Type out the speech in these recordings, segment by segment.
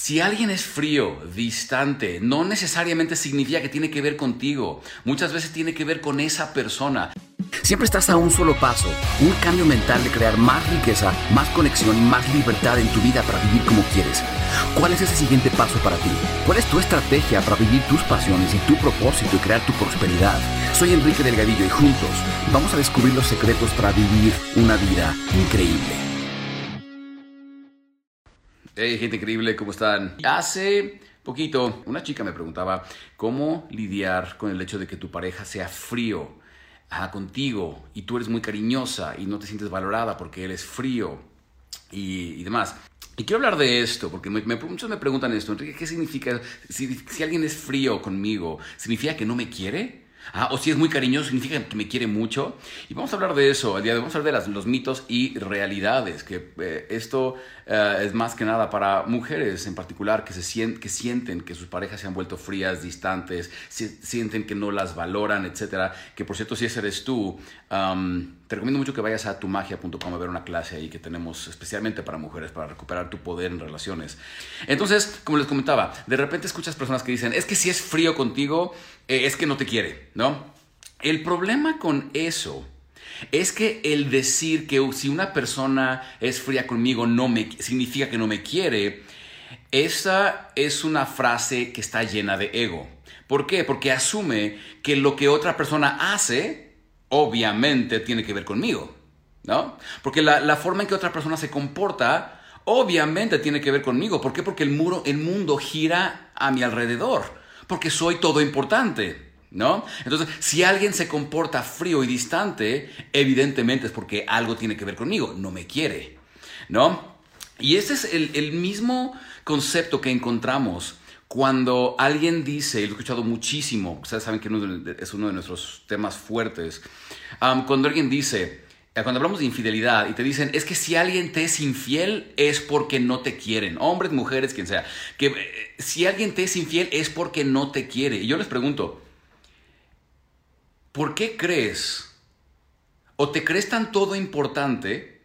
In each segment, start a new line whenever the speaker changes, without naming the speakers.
Si alguien es frío, distante, no necesariamente significa que tiene que ver contigo. Muchas veces tiene que ver con esa persona.
Siempre estás a un solo paso, un cambio mental de crear más riqueza, más conexión y más libertad en tu vida para vivir como quieres. ¿Cuál es ese siguiente paso para ti? ¿Cuál es tu estrategia para vivir tus pasiones y tu propósito y crear tu prosperidad? Soy Enrique Delgadillo y juntos vamos a descubrir los secretos para vivir una vida increíble.
Hey, gente increíble, ¿cómo están? Hace poquito una chica me preguntaba cómo lidiar con el hecho de que tu pareja sea frío contigo y tú eres muy cariñosa y no te sientes valorada porque él es frío y, demás. Y quiero hablar de esto, porque muchos me preguntan esto, Enrique, ¿qué significa si, si alguien es frío conmigo? ¿Significa que no me quiere? Ah, o si es muy cariñoso, significa que me quiere mucho. Y vamos a hablar de eso. El día de hoy vamos a hablar de los mitos y realidades. Que eh, esto eh, es más que nada para mujeres en particular que, se que sienten que sus parejas se han vuelto frías, distantes, sienten que no las valoran, etc. Que por cierto, si ese eres tú, te recomiendo mucho que vayas a tumagia.com a ver una clase ahí que tenemos especialmente para mujeres, para recuperar tu poder en relaciones. Entonces, como les comentaba, de repente escuchas personas que dicen, es que si es frío contigo, eh, es que no te quiere, ¿no? El problema con eso es que el decir que si una persona es fría conmigo no me significa que no me quiere, esa es una frase que está llena de ego. ¿Por qué? Porque asume que lo que otra persona hace obviamente tiene que ver conmigo, ¿no? Porque la, forma en que otra persona se comporta, obviamente tiene que ver conmigo. ¿Por qué? Porque el, muro, el mundo gira a mi alrededor, porque soy todo importante. ¿No? Entonces, si alguien se comporta frío y distante, evidentemente es porque algo tiene que ver conmigo, no me quiere, ¿no? Y ese es el, el mismo concepto que encontramos cuando alguien dice, y lo he escuchado muchísimo, ustedes saben que es uno de nuestros temas fuertes, cuando alguien dice, eh, cuando hablamos de infidelidad y te dicen, es que si alguien te es infiel es porque no te quieren, hombres, mujeres, quien sea, que eh, si alguien te es infiel es porque no te quiere. Y yo les pregunto, ¿por qué crees o te crees tan todo importante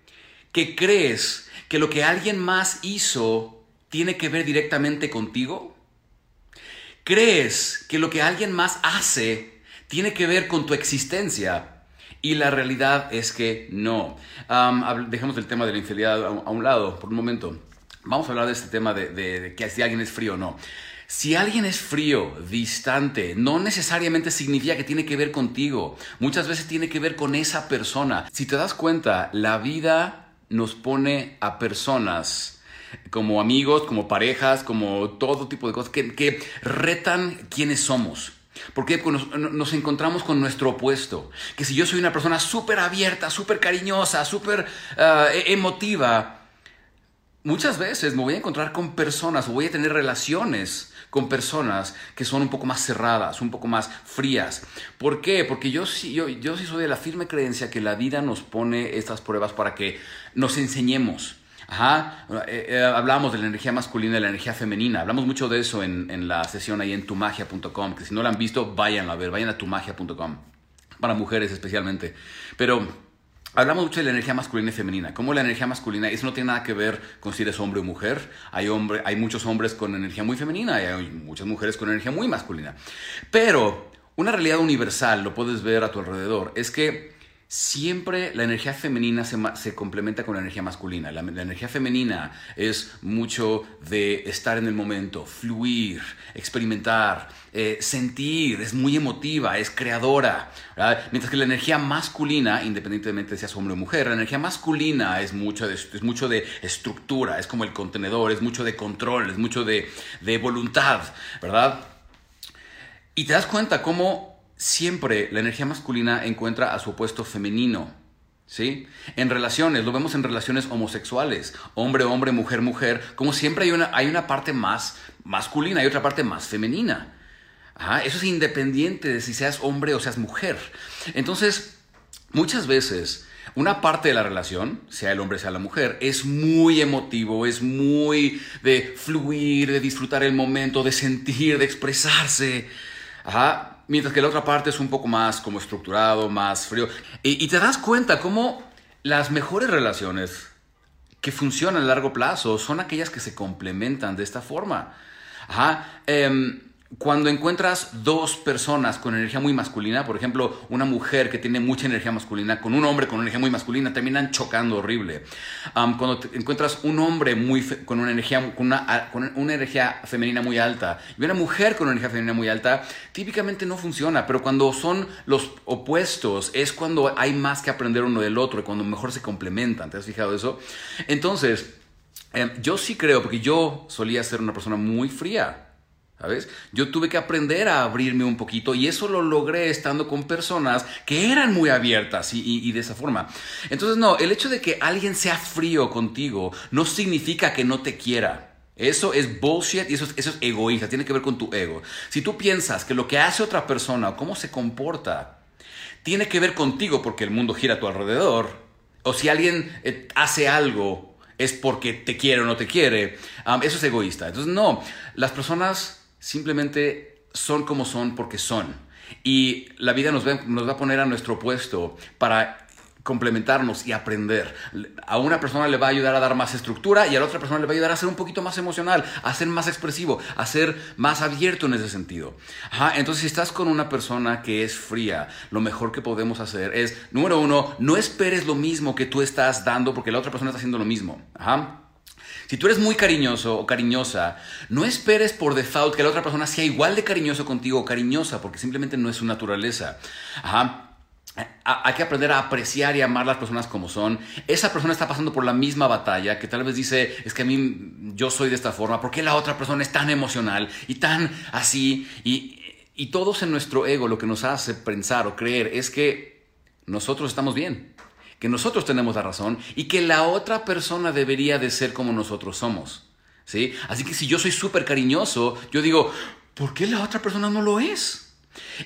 que crees que lo que alguien más hizo tiene que ver directamente contigo? Crees que lo que alguien más hace tiene que ver con tu existencia y la realidad es que no. dejemos el tema de la infidelidad a, un lado por un momento. Vamos a hablar de este tema de, que si alguien es frío o no. Si alguien es frío, distante, no necesariamente significa que tiene que ver contigo. Muchas veces tiene que ver con esa persona. Si te das cuenta, la vida nos pone a personas como amigos, como parejas, como todo tipo de cosas que, retan quiénes somos. Porque nos, encontramos con nuestro opuesto. Que si yo soy una persona súper abierta, súper cariñosa, súper ah, e, emotiva, muchas veces me voy a encontrar con personas o voy a tener relaciones con personas que son un poco más cerradas, un poco más frías. ¿Por qué? Porque yo sí, yo sí soy de la firme creencia que la vida nos pone estas pruebas para que nos enseñemos Ajá, eh, eh, hablamos de la energía masculina y la energía femenina. Hablamos mucho de eso en, la sesión ahí en tumagia.com, que si no la han visto, vayan a ver, vayan a tumagia.com, para mujeres especialmente. Pero hablamos mucho de la energía masculina y femenina. Como la energía masculina, eso no tiene nada que ver con si eres hombre o mujer. Hay, hay muchos hombres con energía muy femenina y hay muchas mujeres con energía muy masculina. Pero una realidad universal, lo puedes ver a tu alrededor, es que siempre la energía femenina se, complementa con la energía masculina. La, energía femenina es mucho de estar en el momento, fluir, experimentar, eh, sentir, es muy emotiva, es creadora. Mientras que la energía masculina, independientemente de seas hombre o mujer, la energía masculina es mucho de, es mucho de estructura, es como el contenedor, es mucho de control, es mucho de voluntad, ¿verdad? Y te das cuenta cómo siempre la energía masculina encuentra a su opuesto femenino. ¿Sí? En relaciones, lo vemos en relaciones homosexuales, hombre, hombre, mujer, mujer, como siempre hay una, hay una parte más masculina y otra parte más femenina. eso es independiente de si seas hombre o seas mujer. Entonces, muchas veces una parte de la relación, sea el hombre, sea la mujer, es muy emotivo, es muy de fluir, de disfrutar el momento, de sentir, de expresarse. Ajá, mientras que la otra parte es un poco más como estructurado, más frío. Y, te das cuenta cómo las mejores relaciones que funcionan a largo plazo son aquellas que se complementan de esta forma. Ajá. Em, cuando encuentras dos personas con energía muy masculina, por ejemplo, una mujer que tiene mucha energía masculina con un hombre con energía muy masculina, terminan chocando horrible. cuando encuentras un hombre muy con, una energía, con, una, con una energía femenina muy alta y una mujer con una energía femenina muy alta, típicamente no funciona, pero cuando son los opuestos es cuando hay más que aprender uno del otro y cuando mejor se complementan. ¿Te has fijado eso? Entonces, em, yo sí creo, porque yo solía ser una persona muy fría. ¿Sabes? Yo tuve que aprender a abrirme un poquito y eso lo logré estando con personas que eran muy abiertas y, de esa forma. Entonces, no, el hecho de que alguien sea frío contigo no significa que no te quiera. Eso es bullshit y eso es, eso es egoísta, tiene que ver con tu ego. Si tú piensas que lo que hace otra persona o cómo se comporta tiene que ver contigo porque el mundo gira a tu alrededor, o si alguien eh, hace algo es porque te quiere o no te quiere, eso es egoísta. Entonces, no, las personas simplemente son como son porque son. Y la vida nos va, a poner a nuestro puesto para complementarnos y aprender. A una persona le va a ayudar a dar más estructura y a la otra persona le va a ayudar a ser un poquito más emocional, a ser más expresivo, a ser más abierto en ese sentido. entonces, si estás con una persona que es fría, lo mejor que podemos hacer es, número uno, no esperes lo mismo que tú estás dando porque la otra persona está haciendo lo mismo. Ajá. Si tú eres muy cariñoso o cariñosa, no esperes por default que la otra persona sea igual de cariñoso contigo o cariñosa, porque simplemente no es su naturaleza. Ajá. Hay que aprender a apreciar y amar las personas como son. Esa persona está pasando por la misma batalla que tal vez dice, es que a mí yo soy de esta forma, ¿por qué la otra persona es tan emocional y tan así? Y todos en nuestro ego lo que nos hace pensar o creer es que nosotros estamos bien que nosotros tenemos la razón y que la otra persona debería de ser como nosotros somos. ¿sí? Así que si yo soy súper cariñoso, yo digo, ¿por qué la otra persona no lo es?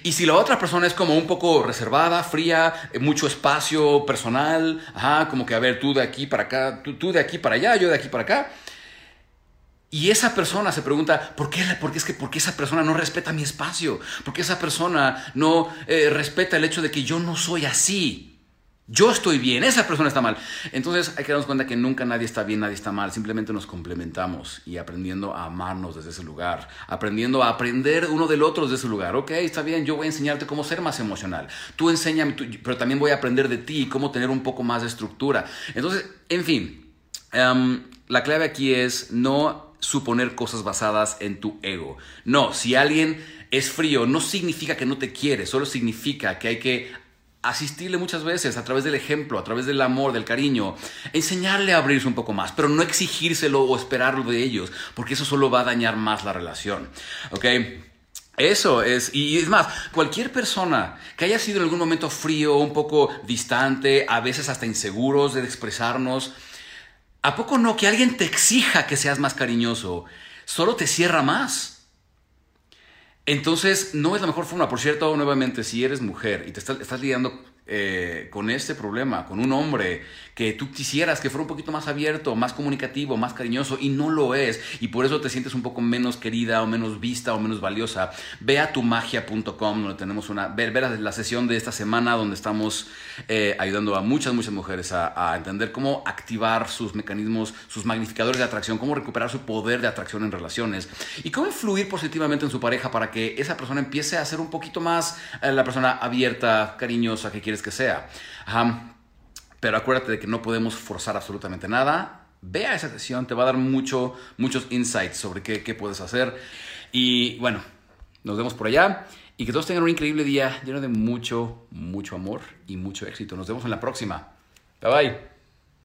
Y si la otra persona es como un poco reservada, fría, eh, mucho espacio personal, ajá, como que a ver, tú de aquí para acá, tú, de aquí para allá, yo de aquí para acá. Y esa persona se pregunta, ¿por qué, por qué es que, ¿por qué esa persona no respeta mi espacio? ¿Por qué esa persona no eh, respeta el hecho de que yo no soy así? Yo estoy bien, esa persona está mal. Entonces hay que darnos cuenta que nunca nadie está bien, nadie está mal. Simplemente nos complementamos y aprendiendo a amarnos desde ese lugar. Aprendiendo a aprender uno del otro desde ese lugar. Ok, está bien, yo voy a enseñarte cómo ser más emocional. Tú enséñame, pero también voy a aprender de ti cómo tener un poco más de estructura. Entonces, en fin, em, la clave aquí es no suponer cosas basadas en tu ego. No, si alguien es frío, no significa que no te quiere, solo significa que hay que asistirle muchas veces a través del ejemplo, a través del amor, del cariño, enseñarle a abrirse un poco más, pero no exigírselo o esperarlo de ellos, porque eso solo va a dañar más la relación. ¿Ok? Eso es, y es más, cualquier persona que haya sido en algún momento frío, un poco distante, a veces hasta inseguros de expresarnos, ¿a poco no que alguien te exija que seas más cariñoso? Solo te cierra más. Entonces, no es la mejor forma. Por cierto, nuevamente, si eres mujer y te estás, estás lidiando eh, con este problema, con un hombre que tú quisieras que fuera un poquito más abierto, más comunicativo, más cariñoso y no lo es y por eso te sientes un poco menos querida o menos vista o menos valiosa, ve a tumagia.com donde tenemos una, ver, ver la sesión de esta semana donde estamos eh, ayudando a muchas, muchas mujeres a, a, entender cómo activar sus mecanismos, sus magnificadores de atracción, cómo recuperar su poder de atracción en relaciones y cómo influir positivamente en su pareja para que esa persona empiece a ser un poquito más eh, la persona abierta, cariñosa que quiere que sea. pero acuérdate de que no podemos forzar absolutamente nada. Ve a esa sesión, te va a dar mucho, muchos insights sobre qué, qué puedes hacer. Y bueno, nos vemos por allá. Y que todos tengan un increíble día lleno de mucho, mucho amor y mucho éxito. Nos vemos en la próxima. Bye bye.